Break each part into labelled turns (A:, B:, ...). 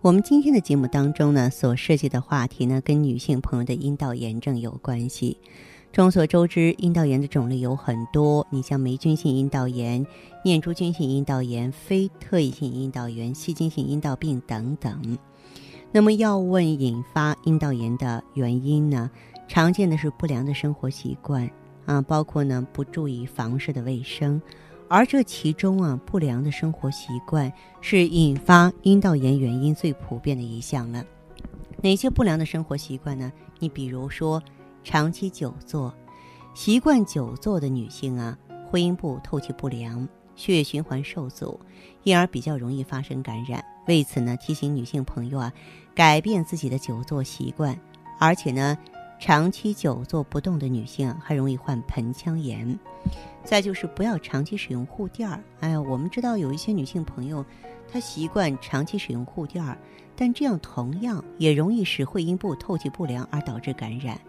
A: 我们今天的节目当中呢，所涉及的话题呢，跟女性朋友的阴道炎症有关系。众所周知，阴道炎的种类有很多，你像霉菌性阴道炎、念珠菌性阴道炎、非特异性阴道炎、细菌性阴道病等等。那么，要问引发阴道炎的原因呢？常见的是不良的生活习惯啊，包括呢不注意房事的卫生，而这其中啊，不良的生活习惯是引发阴道炎原因最普遍的一项了。哪些不良的生活习惯呢？你比如说。长期久坐，习惯久坐的女性啊，会阴部透气不良，血液循环受阻，因而比较容易发生感染。为此呢，提醒女性朋友啊，改变自己的久坐习惯。而且呢，长期久坐不动的女性还容易患盆腔炎。再就是不要长期使用护垫儿。哎，我们知道有一些女性朋友，她习惯长期使用护垫儿，但这样同样也容易使会阴部透气不良而导致感染。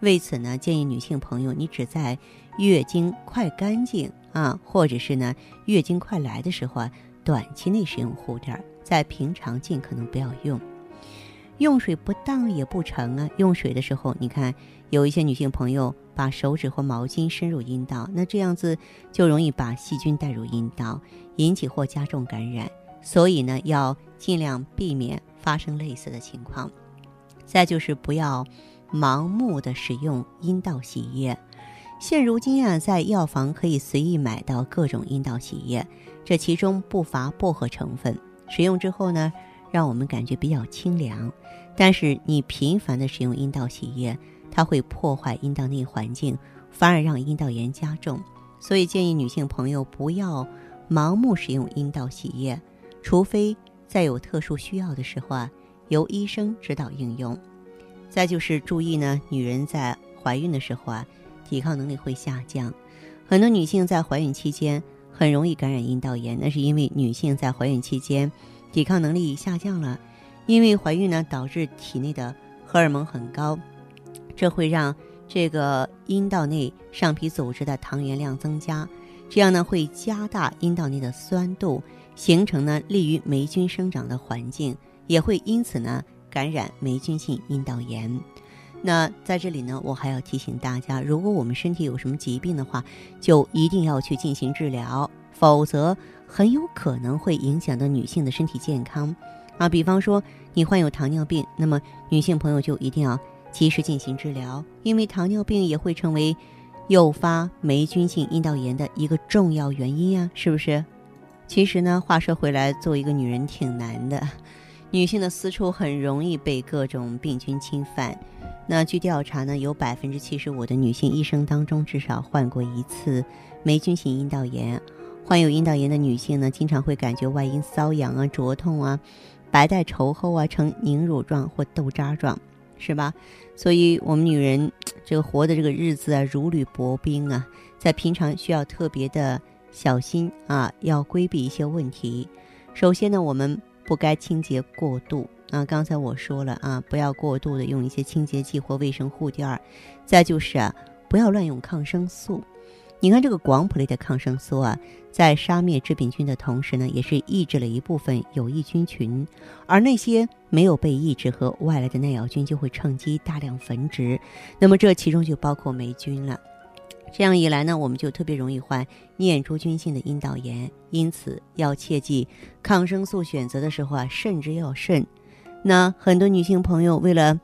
A: 为此呢，建议女性朋友，你只在月经快干净啊，或者是呢月经快来的时候啊，短期内使用护垫儿，在平常尽可能不要用。用水不当也不成啊，用水的时候，你看有一些女性朋友把手指或毛巾伸入阴道，那这样子就容易把细菌带入阴道，引起或加重感染。所以呢，要尽量避免发生类似的情况。再就是不要。盲目的使用阴道洗液，现如今啊，在药房可以随意买到各种阴道洗液，这其中不乏薄荷成分。使用之后呢，让我们感觉比较清凉。但是你频繁的使用阴道洗液，它会破坏阴道内环境，反而让阴道炎加重。所以建议女性朋友不要盲目使用阴道洗液，除非在有特殊需要的时候啊，由医生指导应用。再就是注意呢，女人在怀孕的时候啊，抵抗能力会下降。很多女性在怀孕期间很容易感染阴道炎，那是因为女性在怀孕期间抵抗能力下降了。因为怀孕呢，导致体内的荷尔蒙很高，这会让这个阴道内上皮组织的糖原量增加，这样呢会加大阴道内的酸度，形成呢利于霉菌生长的环境，也会因此呢。感染霉菌性阴道炎，那在这里呢，我还要提醒大家，如果我们身体有什么疾病的话，就一定要去进行治疗，否则很有可能会影响到女性的身体健康啊。比方说，你患有糖尿病，那么女性朋友就一定要及时进行治疗，因为糖尿病也会成为诱发霉菌性阴道炎的一个重要原因呀，是不是？其实呢，话说回来，做一个女人挺难的。女性的私处很容易被各种病菌侵犯。那据调查呢，有百分之七十五的女性一生当中至少患过一次霉菌性阴道炎。患有阴道炎的女性呢，经常会感觉外阴瘙痒啊、灼痛啊、白带稠厚啊、呈凝乳状或豆渣状，是吧？所以，我们女人这个活的这个日子啊，如履薄冰啊，在平常需要特别的小心啊，要规避一些问题。首先呢，我们。不该清洁过度啊！刚才我说了啊，不要过度的用一些清洁剂或卫生护垫儿。再就是啊，不要乱用抗生素。你看这个广谱类的抗生素啊，在杀灭致病菌的同时呢，也是抑制了一部分有益菌群，而那些没有被抑制和外来的耐药菌就会趁机大量繁殖。那么这其中就包括霉菌了。这样一来呢，我们就特别容易患念珠菌性的阴道炎，因此要切记抗生素选择的时候啊，慎之又慎。那很多女性朋友为了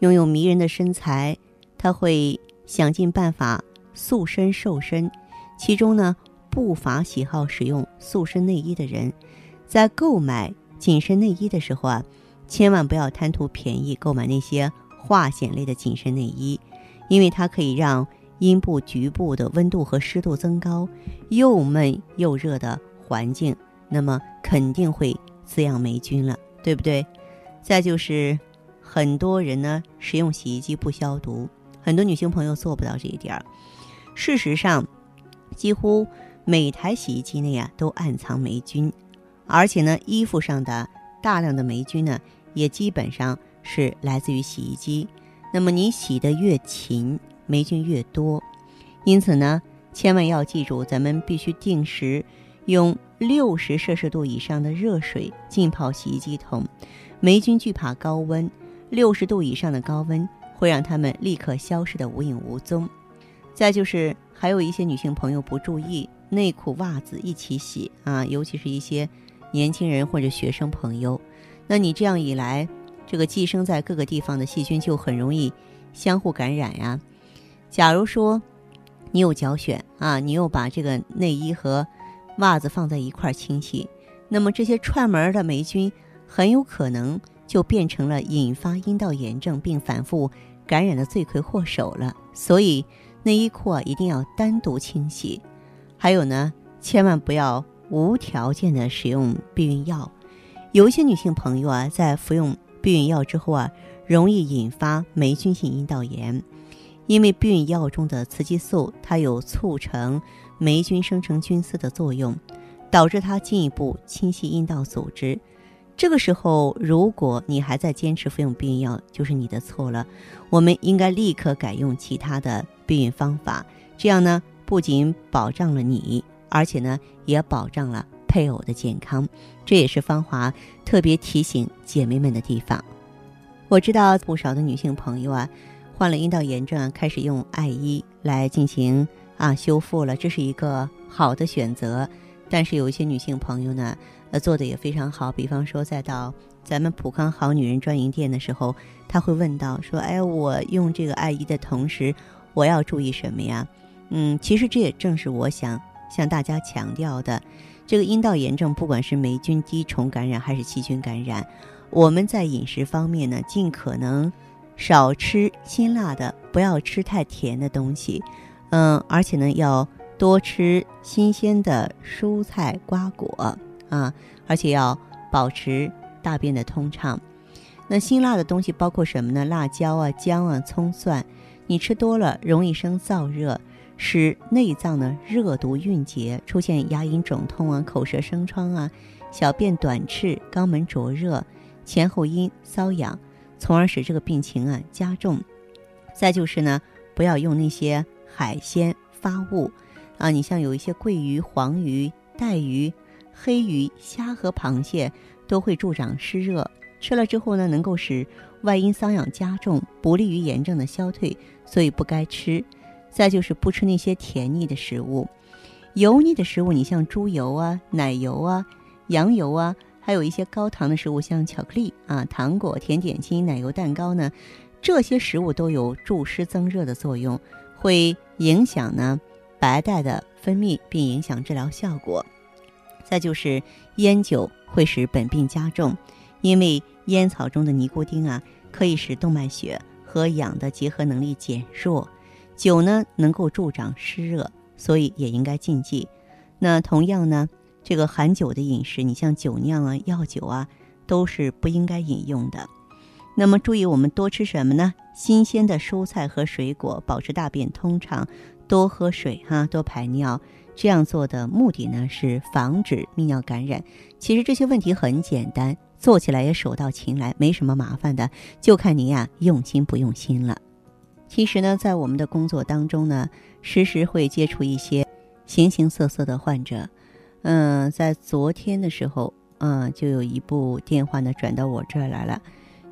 A: 拥有迷人的身材，她会想尽办法塑身瘦身，其中呢不乏喜好使用塑身内衣的人。在购买紧身内衣的时候啊，千万不要贪图便宜购买那些化纤类的紧身内衣，因为它可以让阴部局部的温度和湿度增高，又闷又热的环境，那么肯定会滋养霉菌了，对不对？再就是很多人呢使用洗衣机不消毒，很多女性朋友做不到这一点儿。事实上，几乎每台洗衣机内呀都暗藏霉菌，而且呢，衣服上的大量的霉菌呢，也基本上是来自于洗衣机。那么你洗的越勤，霉菌越多。因此呢，千万要记住，咱们必须定时用六十摄氏度以上的热水浸泡洗衣机桶。霉菌惧怕高温，六十度以上的高温会让它们立刻消失的无影无踪。再就是还有一些女性朋友不注意，内裤、袜子一起洗啊，尤其是一些年轻人或者学生朋友，那你这样一来，这个寄生在各个地方的细菌就很容易相互感染呀。假如说你有脚癣啊，你又把这个内衣和袜子放在一块儿清洗，那么这些串门的霉菌。很有可能就变成了引发阴道炎症并反复感染的罪魁祸首了。所以内衣裤啊一定要单独清洗。还有呢，千万不要无条件的使用避孕药。有一些女性朋友啊，在服用避孕药之后啊，容易引发霉菌性阴道炎，因为避孕药中的雌激素它有促成霉菌生成菌丝的作用，导致它进一步侵袭阴道组织。这个时候，如果你还在坚持服用避孕药，就是你的错了。我们应该立刻改用其他的避孕方法，这样呢，不仅保障了你，而且呢，也保障了配偶的健康。这也是芳华特别提醒姐妹们的地方。我知道不少的女性朋友啊，患了阴道炎症啊，开始用艾依来进行啊修复了，这是一个好的选择。但是有一些女性朋友呢。呃，做的也非常好。比方说，再到咱们普康好女人专营店的时候，她会问到说：“哎，我用这个艾依的同时，我要注意什么呀？”嗯，其实这也正是我想向大家强调的。这个阴道炎症，不管是霉菌滴虫感染还是细菌感染，我们在饮食方面呢，尽可能少吃辛辣的，不要吃太甜的东西。嗯，而且呢，要多吃新鲜的蔬菜瓜果。啊，而且要保持大便的通畅。那辛辣的东西包括什么呢？辣椒啊、姜啊、葱蒜，你吃多了容易生燥热，使内脏呢热毒蕴结，出现牙龈肿痛啊、口舌生疮啊、小便短赤、肛门灼热、前后阴瘙痒，从而使这个病情啊加重。再就是呢，不要用那些海鲜发物啊，你像有一些桂鱼、黄鱼、带鱼。黑鱼、虾和螃蟹都会助长湿热，吃了之后呢，能够使外阴瘙痒加重，不利于炎症的消退，所以不该吃。再就是不吃那些甜腻的食物，油腻的食物，你像猪油啊、奶油啊、羊油啊，还有一些高糖的食物，像巧克力啊、糖果、甜点心、奶油蛋糕呢，这些食物都有助湿增热的作用，会影响呢白带的分泌，并影响治疗效果。再就是烟酒会使本病加重，因为烟草中的尼古丁啊，可以使动脉血和氧的结合能力减弱。酒呢能够助长湿热，所以也应该禁忌。那同样呢，这个含酒的饮食，你像酒酿啊、药酒啊，都是不应该饮用的。那么注意，我们多吃什么呢？新鲜的蔬菜和水果，保持大便通畅，多喝水哈，多排尿。这样做的目的呢，是防止泌尿感染。其实这些问题很简单，做起来也手到擒来，没什么麻烦的，就看您呀用心不用心了。其实呢，在我们的工作当中呢，时时会接触一些形形色色的患者。嗯，在昨天的时候，嗯，就有一部电话呢转到我这儿来了。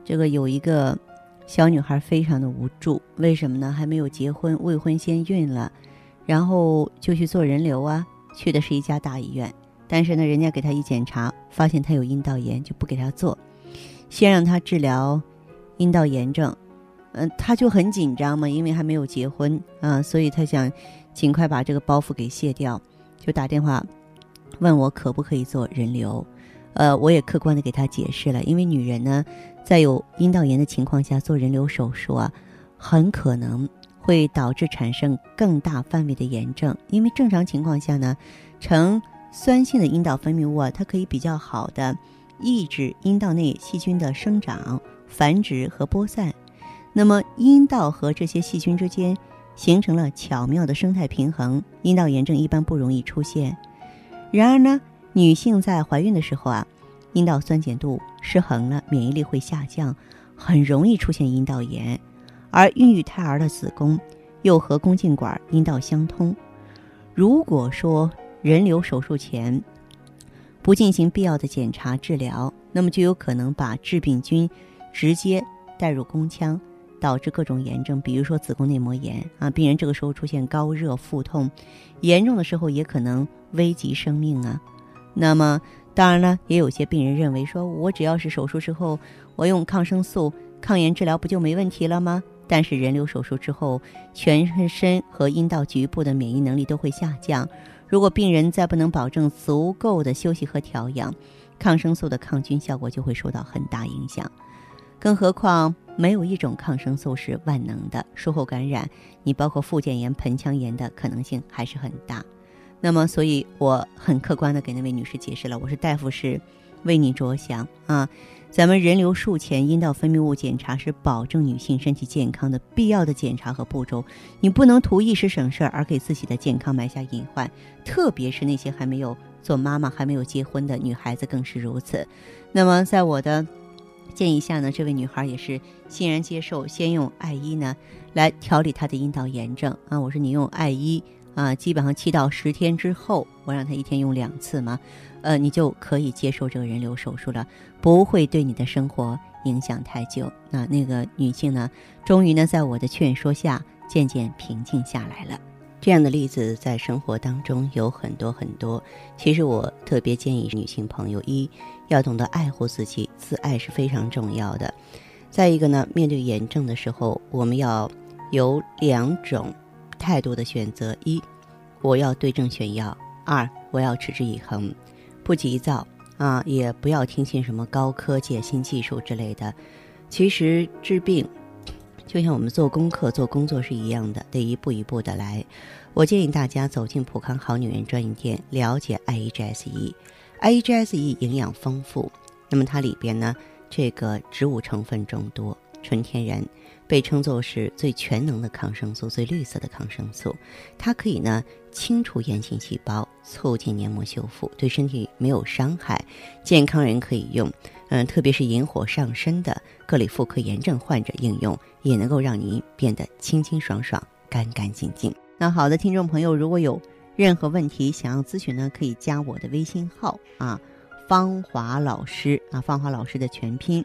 A: 这个有一个小女孩非常的无助，为什么呢？还没有结婚，未婚先孕了。然后就去做人流啊，去的是一家大医院，但是呢，人家给他一检查，发现他有阴道炎，就不给他做，先让他治疗阴道炎症。嗯，他就很紧张嘛，因为还没有结婚啊，所以他想尽快把这个包袱给卸掉，就打电话问我可不可以做人流。呃，我也客观的给他解释了，因为女人呢，在有阴道炎的情况下做人流手术啊，很可能。会导致产生更大范围的炎症，因为正常情况下呢，呈酸性的阴道分泌物啊，它可以比较好的抑制阴道内细菌的生长、繁殖和播散。那么，阴道和这些细菌之间形成了巧妙的生态平衡，阴道炎症一般不容易出现。然而呢，女性在怀孕的时候啊，阴道酸碱度失衡了，免疫力会下降，很容易出现阴道炎。而孕育胎儿的子宫又和宫颈管、阴道相通。如果说人流手术前不进行必要的检查治疗，那么就有可能把致病菌直接带入宫腔。导致各种炎症，比如说子宫内膜炎啊，病人这个时候出现高热、腹痛，严重的时候也可能危及生命啊。那么，当然了，也有些病人认为说，我只要是手术之后，我用抗生素、抗炎治疗不就没问题了吗？但是人流手术之后，全身和阴道局部的免疫能力都会下降。如果病人再不能保证足够的休息和调养，抗生素的抗菌效果就会受到很大影响。更何况。没有一种抗生素是万能的，术后感染，你包括附件炎、盆腔炎的可能性还是很大。那么，所以我很客观的给那位女士解释了，我说大夫是为你着想啊。咱们人流术前阴道分泌物检查是保证女性身体健康的必要的检查和步骤，你不能图一时省事儿而给自己的健康埋下隐患，特别是那些还没有做妈妈、还没有结婚的女孩子更是如此。那么，在我的。建议下呢，这位女孩也是欣然接受，先用艾依呢来调理她的阴道炎症啊。我说你用艾依啊，基本上七到十天之后，我让她一天用两次嘛，呃，你就可以接受这个人流手术了，不会对你的生活影响太久。那那个女性呢，终于呢，在我的劝说下，渐渐平静下来了。这样的例子在生活当中有很多很多。其实我特别建议女性朋友：一要懂得爱护自己，自爱是非常重要的；再一个呢，面对炎症的时候，我们要有两种态度的选择：一，我要对症选药；二，我要持之以恒，不急躁啊，也不要听信什么高科技、新技术之类的。其实治病。就像我们做功课、做工作是一样的，得一步一步的来。我建议大家走进普康好女人专营店，了解 IEGSE。IEGSE 营养丰富，那么它里边呢，这个植物成分众多，纯天然，被称作是最全能的抗生素，最绿色的抗生素。它可以呢清除炎性细胞，促进黏膜修复，对身体没有伤害，健康人可以用。嗯，特别是引火上身的各类妇科炎症患者应用，也能够让您变得清清爽爽、干干净净。那好的，听众朋友，如果有任何问题想要咨询呢，可以加我的微信号啊，芳华老师啊，芳华老师的全拼。